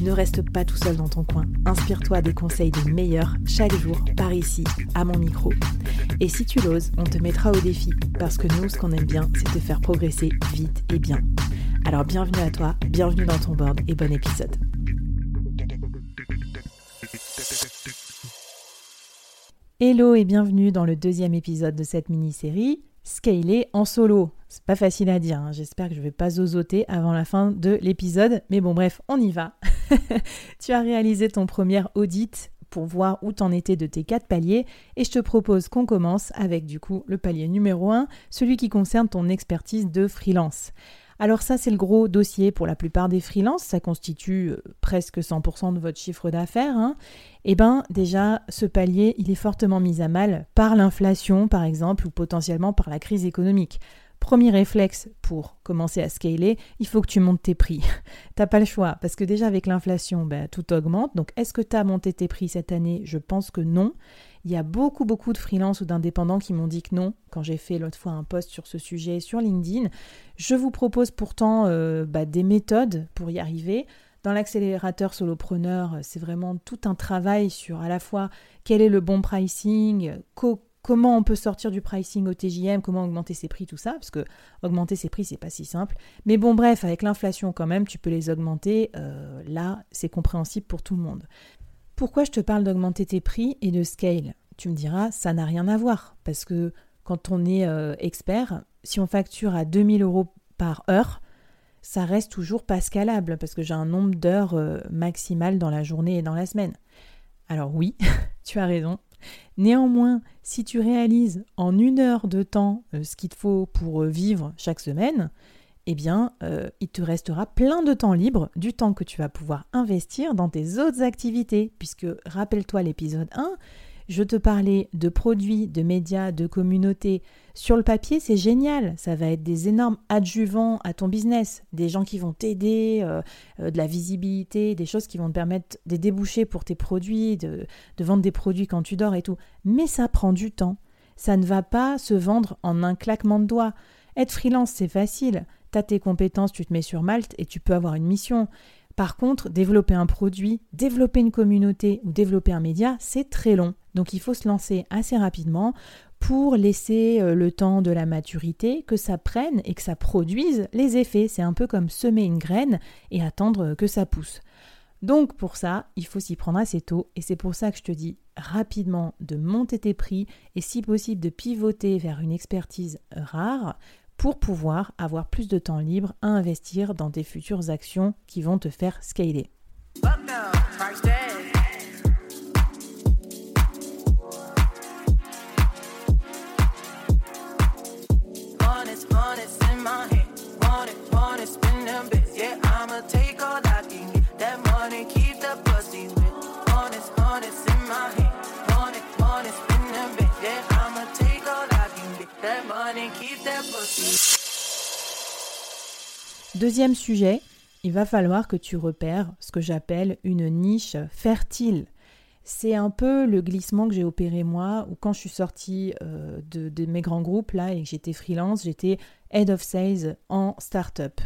Ne reste pas tout seul dans ton coin. Inspire-toi des conseils des meilleurs chaque jour par ici, à mon micro. Et si tu l'oses, on te mettra au défi parce que nous, ce qu'on aime bien, c'est te faire progresser vite et bien. Alors bienvenue à toi, bienvenue dans ton board et bon épisode. Hello et bienvenue dans le deuxième épisode de cette mini-série Scaler en solo. C'est pas facile à dire, hein. j'espère que je vais pas zozoter avant la fin de l'épisode, mais bon bref, on y va. tu as réalisé ton premier audit pour voir où t'en étais de tes quatre paliers et je te propose qu'on commence avec du coup le palier numéro 1, celui qui concerne ton expertise de freelance. Alors ça, c'est le gros dossier pour la plupart des freelances, ça constitue euh, presque 100% de votre chiffre d'affaires. Hein. Eh bien déjà, ce palier, il est fortement mis à mal par l'inflation, par exemple, ou potentiellement par la crise économique. Premier réflexe pour commencer à scaler, il faut que tu montes tes prix. T'as pas le choix, parce que déjà avec l'inflation, ben, tout augmente. Donc est-ce que tu as monté tes prix cette année? Je pense que non. Il y a beaucoup, beaucoup de freelances ou d'indépendants qui m'ont dit que non, quand j'ai fait l'autre fois un post sur ce sujet sur LinkedIn. Je vous propose pourtant euh, bah, des méthodes pour y arriver. Dans l'accélérateur solopreneur, c'est vraiment tout un travail sur à la fois quel est le bon pricing, comment on peut sortir du pricing au TJM, comment augmenter ses prix, tout ça, parce que augmenter ses prix, c'est pas si simple. Mais bon, bref, avec l'inflation quand même, tu peux les augmenter. Euh, là, c'est compréhensible pour tout le monde. Pourquoi je te parle d'augmenter tes prix et de scale? Tu me diras, ça n'a rien à voir, parce que quand on est euh, expert, si on facture à 2000 euros par heure, ça reste toujours pas scalable, parce que j'ai un nombre d'heures euh, maximal dans la journée et dans la semaine. Alors oui, tu as raison. Néanmoins, si tu réalises en une heure de temps euh, ce qu'il te faut pour vivre chaque semaine, eh bien, euh, il te restera plein de temps libre, du temps que tu vas pouvoir investir dans tes autres activités, puisque rappelle-toi l'épisode 1, je te parlais de produits, de médias, de communautés. Sur le papier, c'est génial. Ça va être des énormes adjuvants à ton business, des gens qui vont t'aider, euh, euh, de la visibilité, des choses qui vont te permettre des débouchés pour tes produits, de, vendre des produits quand tu dors et tout. Mais ça prend du temps. Ça ne va pas se vendre en un claquement de doigts. Être freelance, c'est facile tu as tes compétences, tu te mets sur Malte et tu peux avoir une mission. Par contre, développer un produit, développer une communauté ou développer un média, c'est très long. Donc il faut se lancer assez rapidement pour laisser euh, le temps de la maturité, que ça prenne et que ça produise les effets. C'est un peu comme semer une graine et attendre que ça pousse. Donc pour ça, il faut s'y prendre assez tôt et c'est pour ça que je te dis rapidement de monter tes prix et si possible de pivoter vers une expertise rare pour pouvoir avoir plus de temps libre à investir dans tes futures actions qui vont te faire scaler. Deuxième sujet, il va falloir que tu repères ce que j'appelle une niche fertile. C'est un peu le glissement que j'ai opéré moi, ou quand je suis sortie euh, de, mes grands groupes là et que j'étais freelance, j'étais head of sales en startup.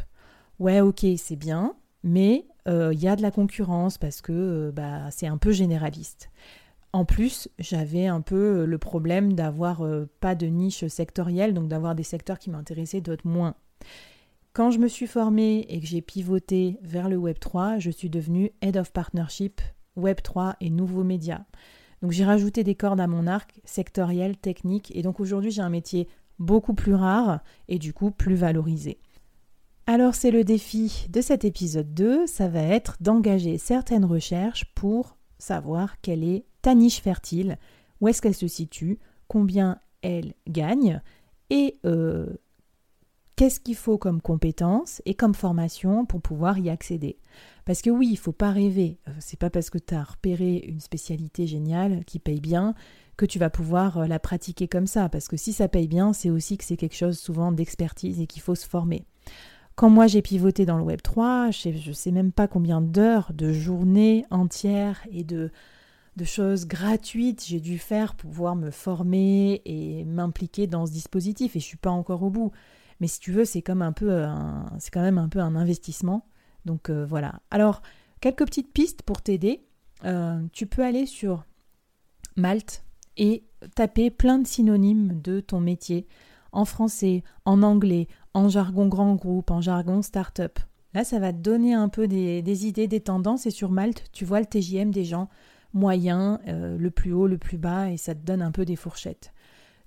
Ouais, ok, c'est bien, mais euh, il y a de la concurrence parce que euh, bah, c'est un peu généraliste. En plus, j'avais un peu le problème d'avoir pas de niche sectorielle, donc d'avoir des secteurs qui m'intéressaient, d'autres moins. Quand je me suis formée et que j'ai pivoté vers le Web 3, je suis devenue Head of Partnership Web 3 et nouveaux médias. Donc j'ai rajouté des cordes à mon arc sectoriel, technique, et donc aujourd'hui j'ai un métier beaucoup plus rare et du coup plus valorisé. Alors c'est le défi de cet épisode 2, ça va être d'engager certaines recherches pour savoir quelle est ta niche fertile, où est-ce qu'elle se situe, combien elle gagne et euh, qu'est-ce qu'il faut comme compétences et comme formation pour pouvoir y accéder. Parce que oui, il faut pas rêver. Euh, c'est pas parce que tu as repéré une spécialité géniale qui paye bien que tu vas pouvoir euh, la pratiquer comme ça. Parce que si ça paye bien, c'est aussi que c'est quelque chose souvent d'expertise et qu'il faut se former. Quand moi j'ai pivoté dans le Web 3, je sais, sais même pas combien d'heures, de journées entières et de, de choses gratuites j'ai dû faire pour pouvoir me former et m'impliquer dans ce dispositif. Et je suis pas encore au bout. Mais si tu veux, c'est comme un peu c'est quand même un peu un investissement. Donc euh, voilà. Alors, quelques petites pistes pour t'aider. Euh, tu peux aller sur Malte et taper plein de synonymes de ton métier en français, en anglais, en jargon grand groupe, en jargon start-up. Là, ça va te donner un peu des, idées, des tendances. Et sur Malte, tu vois le TJM des gens moyens, euh, le plus haut, le plus bas, et ça te donne un peu des fourchettes.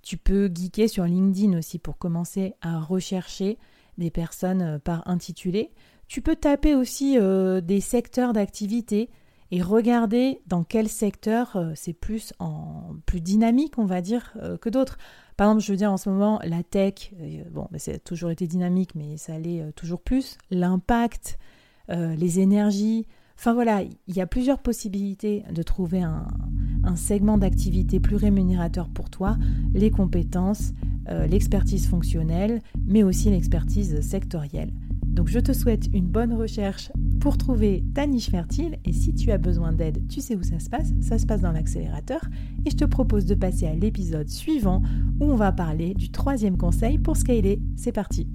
Tu peux geeker sur LinkedIn aussi pour commencer à rechercher des personnes euh, par intitulé. Tu peux taper aussi euh, des secteurs d'activité et regarder dans quel secteur c'est plus en plus dynamique, on va dire, que d'autres. Par exemple, je veux dire en ce moment la tech, bon, bah, ça a toujours été dynamique, mais ça allait toujours plus. L'impact, les énergies, Enfin voilà, il y a plusieurs possibilités de trouver un, segment d'activité plus rémunérateur pour toi, les compétences, euh, l'expertise fonctionnelle, mais aussi l'expertise sectorielle. Donc je te souhaite une bonne recherche pour trouver ta niche fertile et si tu as besoin d'aide, tu sais où ça se passe, ça se passe dans l'accélérateur et je te propose de passer à l'épisode suivant où on va parler du troisième conseil pour scaler. C'est parti